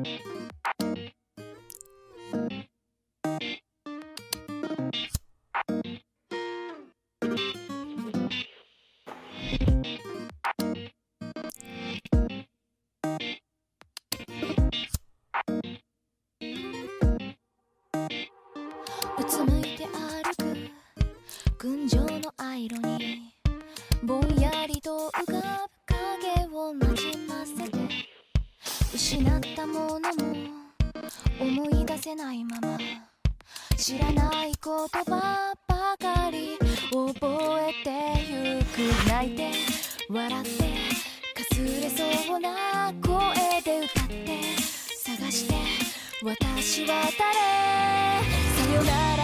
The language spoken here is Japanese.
うつむいて歩く群青の藍色にぼんやりと浮かぶ影をなじま失ったものも思い出せないまま知らない言葉ばかり覚えてゆく泣いて笑ってかすれそうな声で歌って探して私は誰？さよなら。